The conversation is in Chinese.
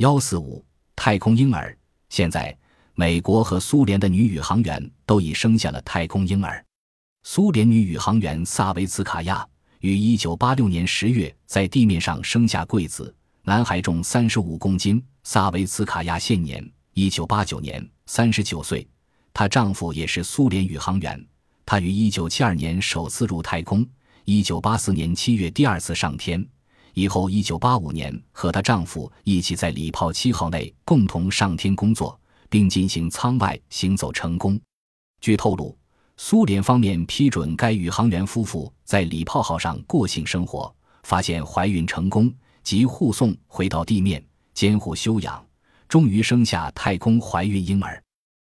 幺四五太空婴儿。现在，美国和苏联的女宇航员都已生下了太空婴儿。苏联女宇航员萨维茨卡娅于一九八六年十月在地面上生下贵子，男孩重三十五公斤。萨维茨卡娅现年一九八九年三十九岁，她丈夫也是苏联宇航员。她于一九七二年首次入太空，一九八四年七月第二次上天。以后，一九八五年和她丈夫一起在礼炮七号内共同上天工作，并进行舱外行走成功。据透露，苏联方面批准该宇航员夫妇在礼炮号上过性生活，发现怀孕成功，即护送回到地面监护休养，终于生下太空怀孕婴儿。